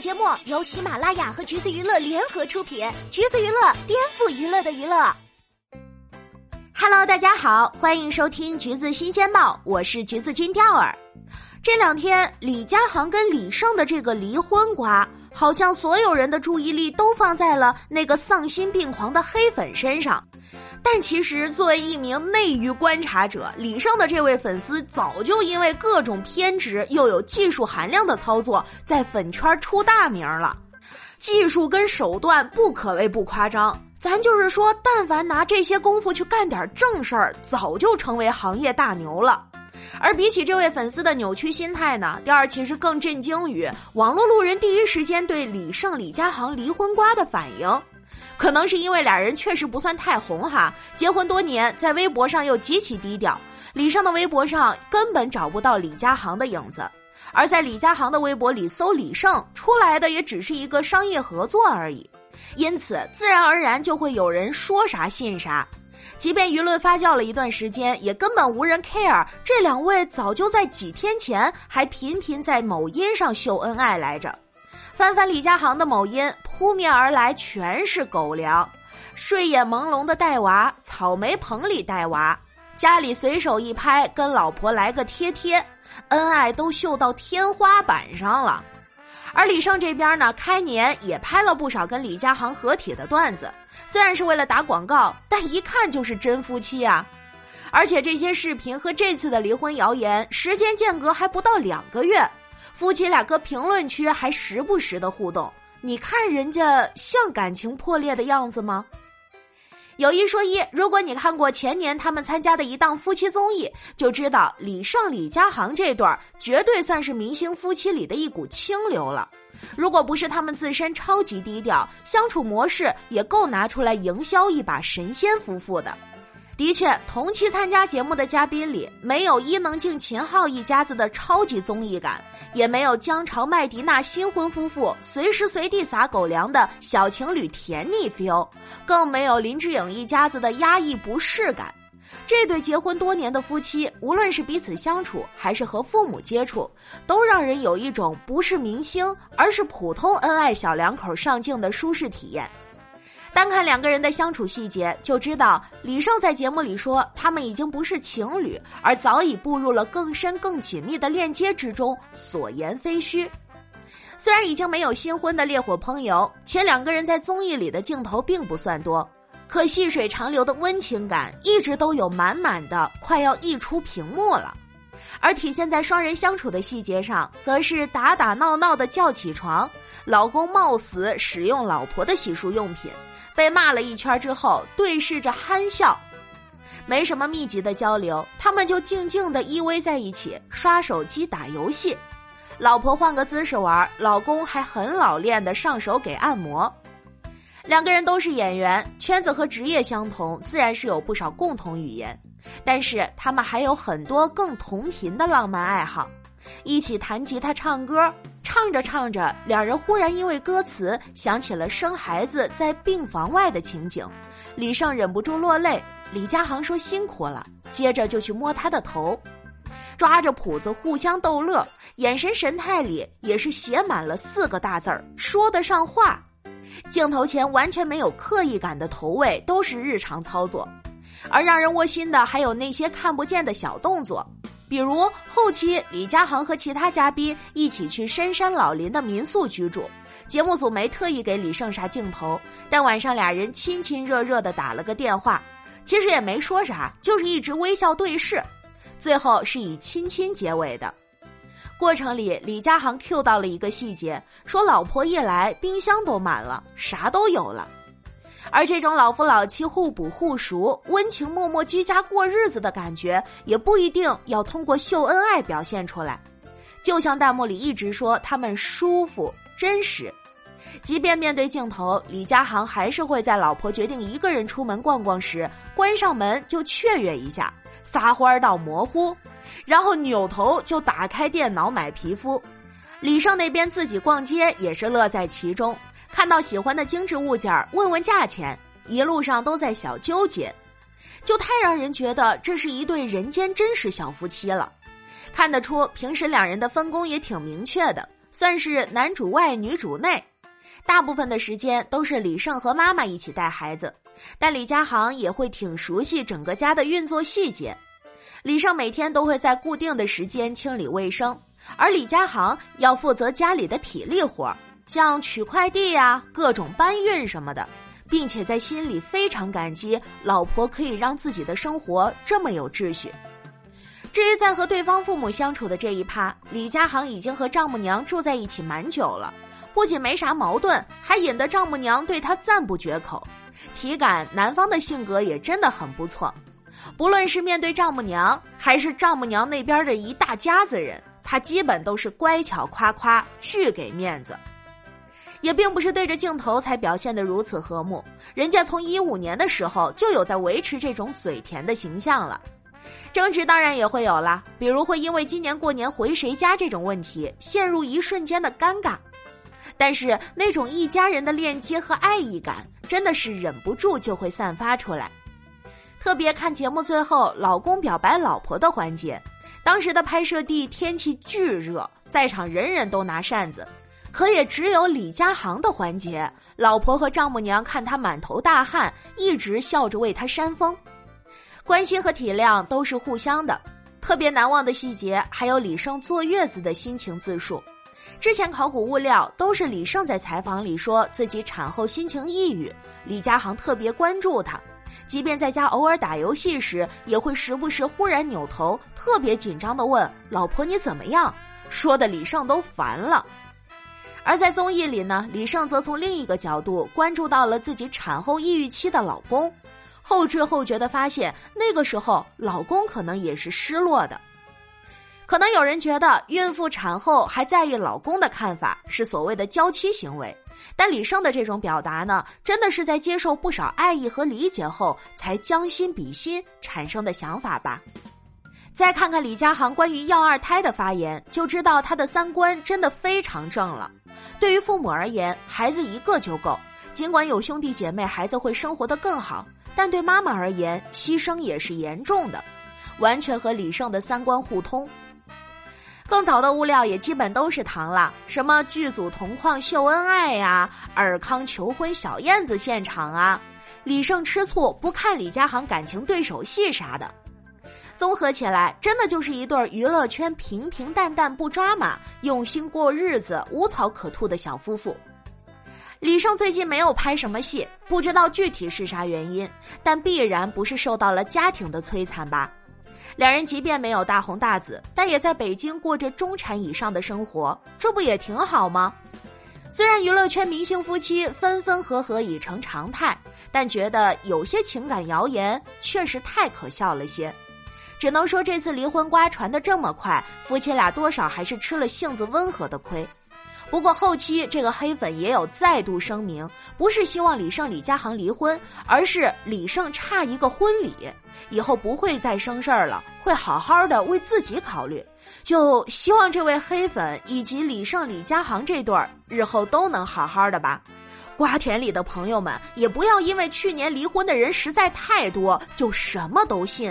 节目由喜马拉雅和橘子娱乐联合出品，橘子娱乐颠覆娱乐的娱乐。Hello，大家好，欢迎收听橘子新鲜报，我是橘子君钓儿。这两天，李佳航跟李晟的这个离婚瓜，好像所有人的注意力都放在了那个丧心病狂的黑粉身上。但其实，作为一名内娱观察者，李晟的这位粉丝早就因为各种偏执又有技术含量的操作，在粉圈出大名了。技术跟手段不可谓不夸张，咱就是说，但凡拿这些功夫去干点正事儿，早就成为行业大牛了。而比起这位粉丝的扭曲心态呢，第二其实更震惊于网络路人第一时间对李晟、李佳航离婚瓜的反应。可能是因为俩人确实不算太红哈，结婚多年，在微博上又极其低调。李晟的微博上根本找不到李佳航的影子，而在李佳航的微博里搜李晟出来的也只是一个商业合作而已，因此自然而然就会有人说啥信啥。即便舆论发酵了一段时间，也根本无人 care。这两位早就在几天前还频频在某音上秀恩爱来着。翻翻李佳航的某音，扑面而来全是狗粮：睡眼朦胧的带娃，草莓棚里带娃，家里随手一拍，跟老婆来个贴贴，恩爱都秀到天花板上了。而李晟这边呢，开年也拍了不少跟李佳航合体的段子，虽然是为了打广告，但一看就是真夫妻啊！而且这些视频和这次的离婚谣言时间间隔还不到两个月。夫妻俩搁评论区还时不时的互动，你看人家像感情破裂的样子吗？有一说一，如果你看过前年他们参加的一档夫妻综艺，就知道李晟李佳航这对儿绝对算是明星夫妻里的一股清流了。如果不是他们自身超级低调，相处模式也够拿出来营销一把神仙夫妇的。的确，同期参加节目的嘉宾里，没有伊能静、秦昊一家子的超级综艺感，也没有姜潮、麦迪娜新婚夫妇随时随地撒狗粮的小情侣甜腻 feel，更没有林志颖一家子的压抑不适感。这对结婚多年的夫妻，无论是彼此相处，还是和父母接触，都让人有一种不是明星，而是普通恩爱小两口上镜的舒适体验。单看两个人的相处细节，就知道李晟在节目里说他们已经不是情侣，而早已步入了更深更紧密的链接之中，所言非虚。虽然已经没有新婚的烈火烹油，且两个人在综艺里的镜头并不算多，可细水长流的温情感一直都有满满的，快要溢出屏幕了。而体现在双人相处的细节上，则是打打闹闹的叫起床，老公冒死使用老婆的洗漱用品。被骂了一圈之后，对视着憨笑，没什么密集的交流，他们就静静的依偎在一起刷手机打游戏。老婆换个姿势玩，老公还很老练的上手给按摩。两个人都是演员，圈子和职业相同，自然是有不少共同语言。但是他们还有很多更同频的浪漫爱好，一起弹吉他、唱歌。唱着唱着，两人忽然因为歌词想起了生孩子在病房外的情景，李胜忍不住落泪。李佳航说辛苦了，接着就去摸他的头，抓着谱子互相逗乐，眼神神态里也是写满了四个大字儿：说得上话。镜头前完全没有刻意感的投喂，都是日常操作，而让人窝心的还有那些看不见的小动作。比如后期李佳航和其他嘉宾一起去深山老林的民宿居住，节目组没特意给李胜啥镜头，但晚上俩人亲亲热热的打了个电话，其实也没说啥，就是一直微笑对视，最后是以亲亲结尾的。过程里李佳航 Q 到了一个细节，说老婆一来冰箱都满了，啥都有了。而这种老夫老妻互补互熟、温情脉脉居家过日子的感觉，也不一定要通过秀恩爱表现出来。就像弹幕里一直说他们舒服、真实，即便面对镜头，李佳航还是会在老婆决定一个人出门逛逛时，关上门就雀跃一下，撒欢到模糊，然后扭头就打开电脑买皮肤。李晟那边自己逛街也是乐在其中。看到喜欢的精致物件问问价钱，一路上都在小纠结，就太让人觉得这是一对人间真实小夫妻了。看得出平时两人的分工也挺明确的，算是男主外女主内。大部分的时间都是李胜和妈妈一起带孩子，但李家航也会挺熟悉整个家的运作细节。李胜每天都会在固定的时间清理卫生，而李家航要负责家里的体力活，像取快递呀、各种搬运什么的，并且在心里非常感激老婆可以让自己的生活这么有秩序。至于在和对方父母相处的这一趴，李家航已经和丈母娘住在一起蛮久了。不仅没啥矛盾，还引得丈母娘对他赞不绝口。体感男方的性格也真的很不错，不论是面对丈母娘，还是丈母娘那边的一大家子人，他基本都是乖巧夸夸，巨给面子。也并不是对着镜头才表现得如此和睦，人家从一五年的时候就有在维持这种嘴甜的形象了。争执当然也会有啦，比如会因为今年过年回谁家这种问题，陷入一瞬间的尴尬。但是那种一家人的链接和爱意感，真的是忍不住就会散发出来。特别看节目最后老公表白老婆的环节，当时的拍摄地天气巨热，在场人人都拿扇子，可也只有李佳航的环节，老婆和丈母娘看他满头大汗，一直笑着为他扇风，关心和体谅都是互相的。特别难忘的细节还有李胜坐月子的心情自述。之前考古物料都是李胜在采访里说自己产后心情抑郁，李佳航特别关注他，即便在家偶尔打游戏时，也会时不时忽然扭头，特别紧张的问老婆你怎么样，说的李胜都烦了。而在综艺里呢，李胜则从另一个角度关注到了自己产后抑郁期的老公，后知后觉的发现，那个时候老公可能也是失落的。可能有人觉得孕妇产后还在意老公的看法是所谓的娇妻行为，但李胜的这种表达呢，真的是在接受不少爱意和理解后才将心比心产生的想法吧。再看看李佳航关于要二胎的发言，就知道他的三观真的非常正了。对于父母而言，孩子一个就够，尽管有兄弟姐妹，孩子会生活的更好，但对妈妈而言，牺牲也是严重的，完全和李胜的三观互通。更早的物料也基本都是糖了，什么剧组同框秀恩爱呀，尔康求婚小燕子现场啊，李胜吃醋不看李佳航感情对手戏啥的，综合起来，真的就是一对娱乐圈平平淡淡不抓马、用心过日子、无草可吐的小夫妇。李胜最近没有拍什么戏，不知道具体是啥原因，但必然不是受到了家庭的摧残吧。两人即便没有大红大紫，但也在北京过着中产以上的生活，这不也挺好吗？虽然娱乐圈明星夫妻分分合合已成常态，但觉得有些情感谣言确实太可笑了些。只能说这次离婚瓜传的这么快，夫妻俩多少还是吃了性子温和的亏。不过后期这个黑粉也有再度声明，不是希望李胜李佳航离婚，而是李胜差一个婚礼，以后不会再生事儿了，会好好的为自己考虑。就希望这位黑粉以及李胜李佳航这对儿日后都能好好的吧。瓜田里的朋友们也不要因为去年离婚的人实在太多，就什么都信。